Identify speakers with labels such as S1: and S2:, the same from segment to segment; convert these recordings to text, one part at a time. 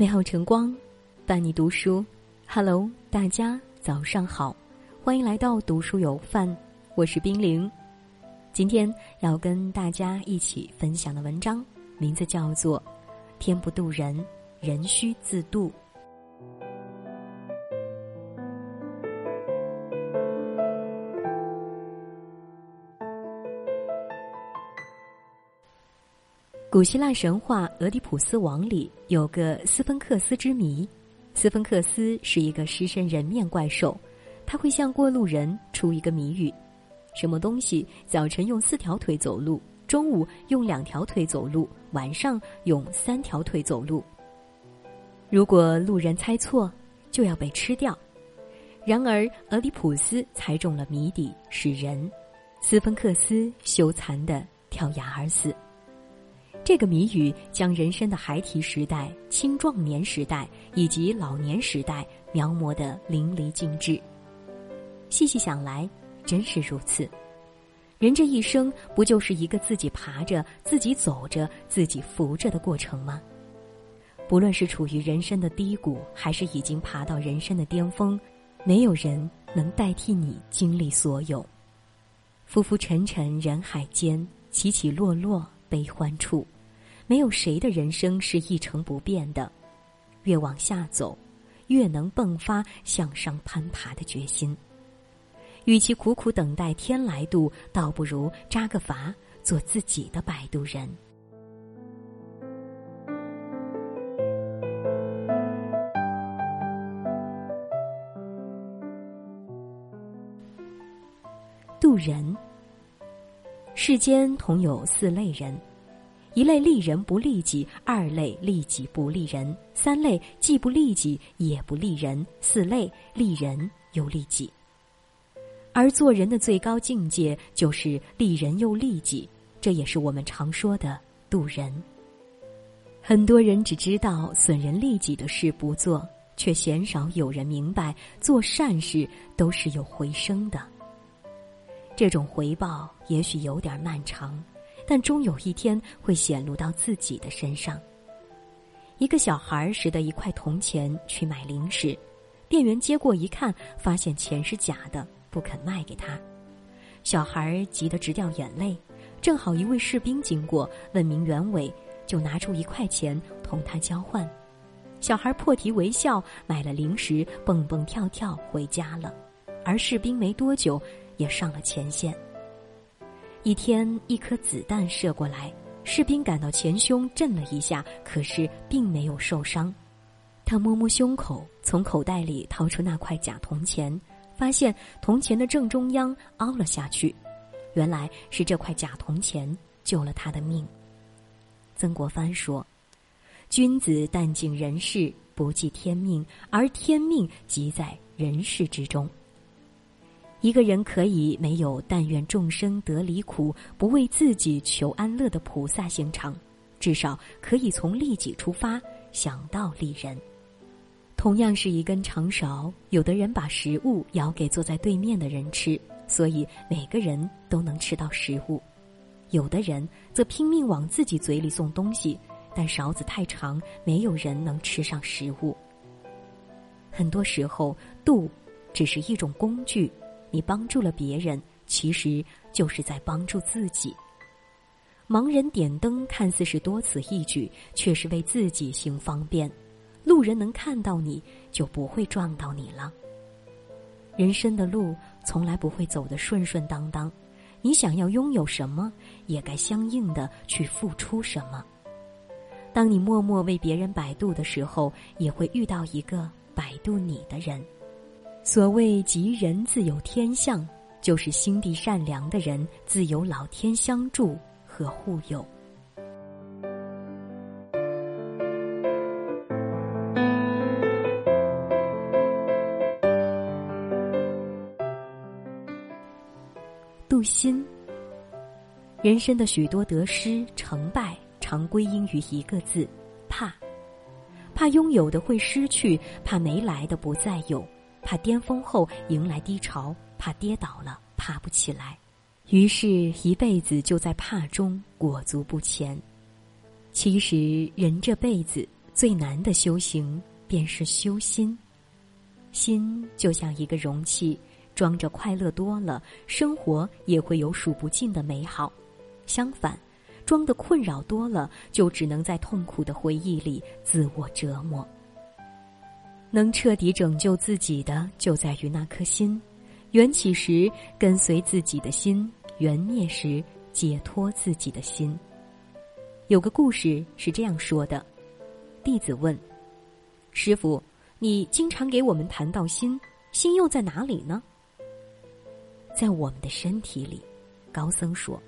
S1: 美好晨光，伴你读书。Hello，大家早上好，欢迎来到读书有范，我是冰凌。今天要跟大家一起分享的文章，名字叫做《天不渡人，人需自渡》。古希腊神话《俄狄浦斯王》里有个斯芬克斯之谜。斯芬克斯是一个狮身人面怪兽，他会向过路人出一个谜语：什么东西早晨用四条腿走路，中午用两条腿走路，晚上用三条腿走路？如果路人猜错，就要被吃掉。然而俄狄浦斯猜中了谜底是人，斯芬克斯羞惭的跳崖而死。这个谜语将人生的孩提时代、青壮年时代以及老年时代描摹得淋漓尽致。细细想来，真是如此。人这一生不就是一个自己爬着、自己走着、自己扶着的过程吗？不论是处于人生的低谷，还是已经爬到人生的巅峰，没有人能代替你经历所有。浮浮沉沉人海间，起起落落悲欢处。没有谁的人生是一成不变的，越往下走，越能迸发向上攀爬的决心。与其苦苦等待天来渡，倒不如扎个筏，做自己的摆渡人。渡人，世间同有四类人。一类利人不利己，二类利己不利人，三类既不利己也不利人，四类利人又利己。而做人的最高境界就是利人又利己，这也是我们常说的渡人。很多人只知道损人利己的事不做，却鲜少有人明白做善事都是有回声的。这种回报也许有点漫长。但终有一天会显露到自己的身上。一个小孩拾得一块铜钱去买零食，店员接过一看，发现钱是假的，不肯卖给他。小孩急得直掉眼泪。正好一位士兵经过，问明原委，就拿出一块钱同他交换。小孩破涕为笑，买了零食，蹦蹦跳跳回家了。而士兵没多久也上了前线。一天，一颗子弹射过来，士兵感到前胸震了一下，可是并没有受伤。他摸摸胸口，从口袋里掏出那块假铜钱，发现铜钱的正中央凹了下去，原来是这块假铜钱救了他的命。曾国藩说：“君子但尽人事，不计天命，而天命即在人事之中。”一个人可以没有但愿众生得离苦，不为自己求安乐的菩萨心肠，至少可以从利己出发，想到利人。同样是一根长勺，有的人把食物舀给坐在对面的人吃，所以每个人都能吃到食物；有的人则拼命往自己嘴里送东西，但勺子太长，没有人能吃上食物。很多时候，度只是一种工具。你帮助了别人，其实就是在帮助自己。盲人点灯看似是多此一举，却是为自己行方便。路人能看到你，就不会撞到你了。人生的路从来不会走得顺顺当当，你想要拥有什么，也该相应的去付出什么。当你默默为别人摆渡的时候，也会遇到一个摆渡你的人。所谓吉人自有天相，就是心地善良的人自有老天相助和护佑。渡心，人生的许多得失成败，常归因于一个字：怕。怕拥有的会失去，怕没来的不再有。怕巅峰后迎来低潮，怕跌倒了爬不起来，于是一辈子就在怕中裹足不前。其实人这辈子最难的修行便是修心。心就像一个容器，装着快乐多了，生活也会有数不尽的美好；相反，装的困扰多了，就只能在痛苦的回忆里自我折磨。能彻底拯救自己的，就在于那颗心。缘起时跟随自己的心，缘灭时解脱自己的心。有个故事是这样说的：弟子问师傅。你经常给我们谈到心，心又在哪里呢？在我们的身体里，高僧说：“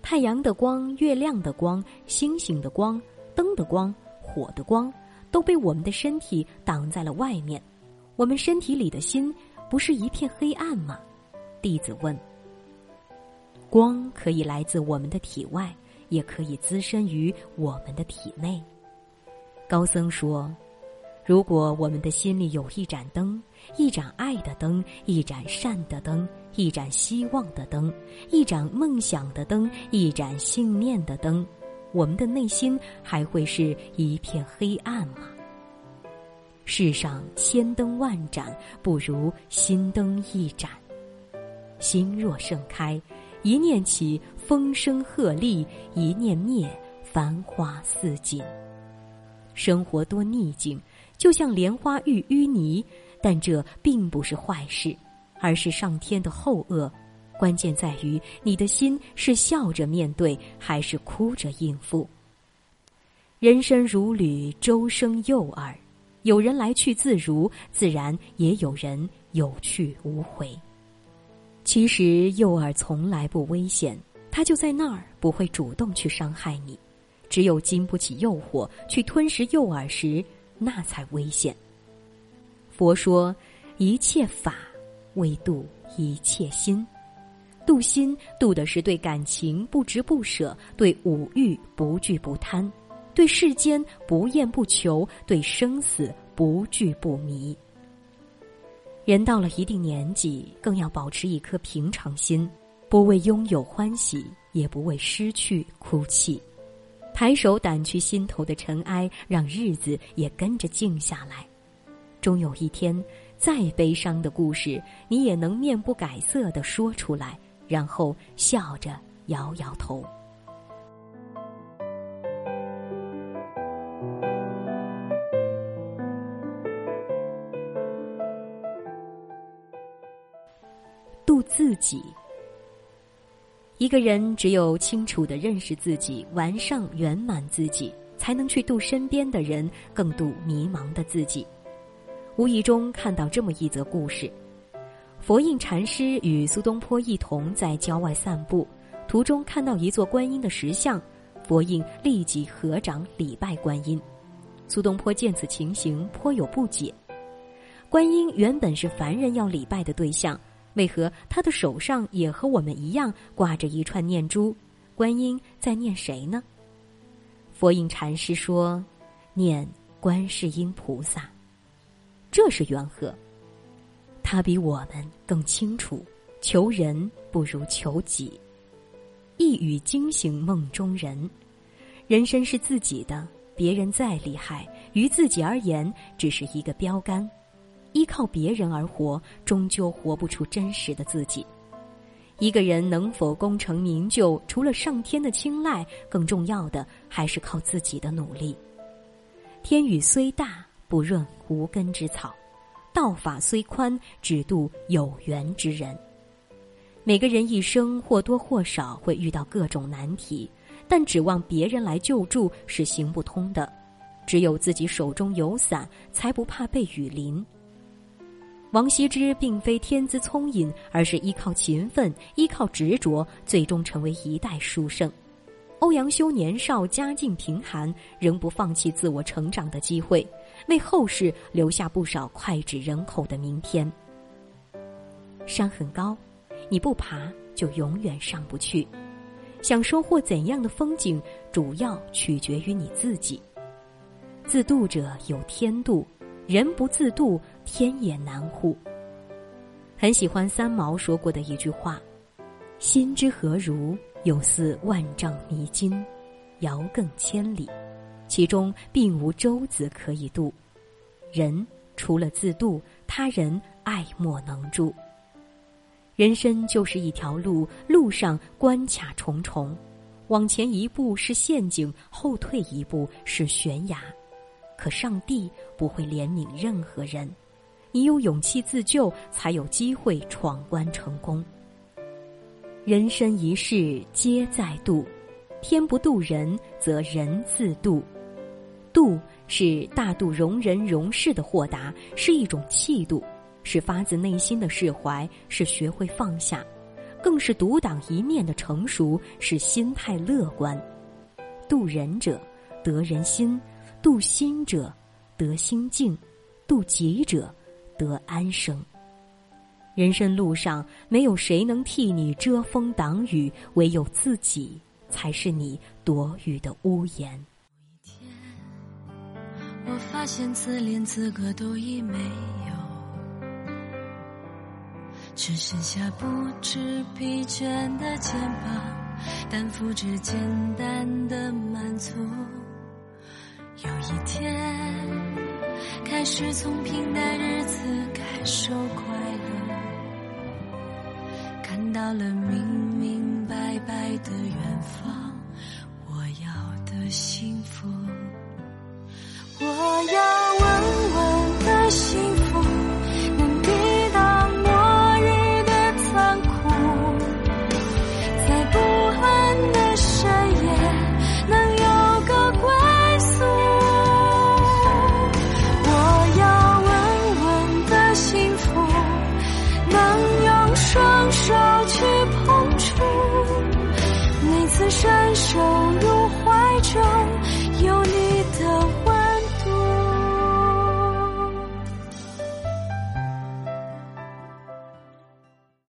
S1: 太阳的光、月亮的光、星星的光、灯的光、火的光，都被我们的身体挡在了外面。我们身体里的心，不是一片黑暗吗？”弟子问：“光可以来自我们的体外，也可以滋生于我们的体内。”高僧说。如果我们的心里有一盏灯，一盏爱的灯，一盏善的灯，一盏希望的灯，一盏梦想的灯，一盏信念的灯，我们的内心还会是一片黑暗吗？世上千灯万盏，不如心灯一盏。心若盛开，一念起，风声鹤唳；一念灭，繁花似锦。生活多逆境。就像莲花遇淤泥，但这并不是坏事，而是上天的厚恶。关键在于你的心是笑着面对，还是哭着应付。人生如旅，周生诱饵，有人来去自如，自然也有人有去无回。其实诱饵从来不危险，它就在那儿，不会主动去伤害你。只有经不起诱惑，去吞食诱饵时。那才危险。佛说，一切法为度一切心，渡心渡的是对感情不执不舍，对五欲不惧不贪，对世间不厌不求，对生死不惧不迷。人到了一定年纪，更要保持一颗平常心，不为拥有欢喜，也不为失去哭泣。抬手掸去心头的尘埃，让日子也跟着静下来。终有一天，再悲伤的故事，你也能面不改色的说出来，然后笑着摇摇头。度自己。一个人只有清楚的认识自己，完善圆满自己，才能去度身边的人，更度迷茫的自己。无意中看到这么一则故事：佛印禅师与苏东坡一同在郊外散步，途中看到一座观音的石像，佛印立即合掌礼拜观音。苏东坡见此情形，颇有不解。观音原本是凡人要礼拜的对象。为何他的手上也和我们一样挂着一串念珠？观音在念谁呢？佛印禅师说：“念观世音菩萨。”这是缘何？他比我们更清楚，求人不如求己。一语惊醒梦中人。人生是自己的，别人再厉害，于自己而言只是一个标杆。依靠别人而活，终究活不出真实的自己。一个人能否功成名就，除了上天的青睐，更重要的还是靠自己的努力。天雨虽大，不润无根之草；道法虽宽，只渡有缘之人。每个人一生或多或少会遇到各种难题，但指望别人来救助是行不通的。只有自己手中有伞，才不怕被雨淋。王羲之并非天资聪颖，而是依靠勤奋、依靠执着，最终成为一代书圣。欧阳修年少家境贫寒，仍不放弃自我成长的机会，为后世留下不少脍炙人口的名篇。山很高，你不爬就永远上不去。想收获怎样的风景，主要取决于你自己。自渡者有天渡。人不自度，天也难护。很喜欢三毛说过的一句话：“心之何如，有似万丈迷津，遥亘千里。”其中并无舟子可以渡。人除了自渡，他人爱莫能助。人生就是一条路，路上关卡重重，往前一步是陷阱，后退一步是悬崖。可上帝不会怜悯任何人，你有勇气自救，才有机会闯关成功。人生一世皆在渡，天不渡人，则人自渡。渡是大度容人容事的豁达，是一种气度。是发自内心的释怀，是学会放下，更是独当一面的成熟，是心态乐观。渡人者得人心，渡心者得心静，渡己者得安生。人生路上，没有谁能替你遮风挡雨，唯有自己才是你躲雨的屋檐。
S2: 有一天，我发现自怜资格都已没有。只剩下不知疲倦的肩膀，担负着简单的满足。有一天，开始从平淡日子感受过，到了明明白白的远方，我要的幸福。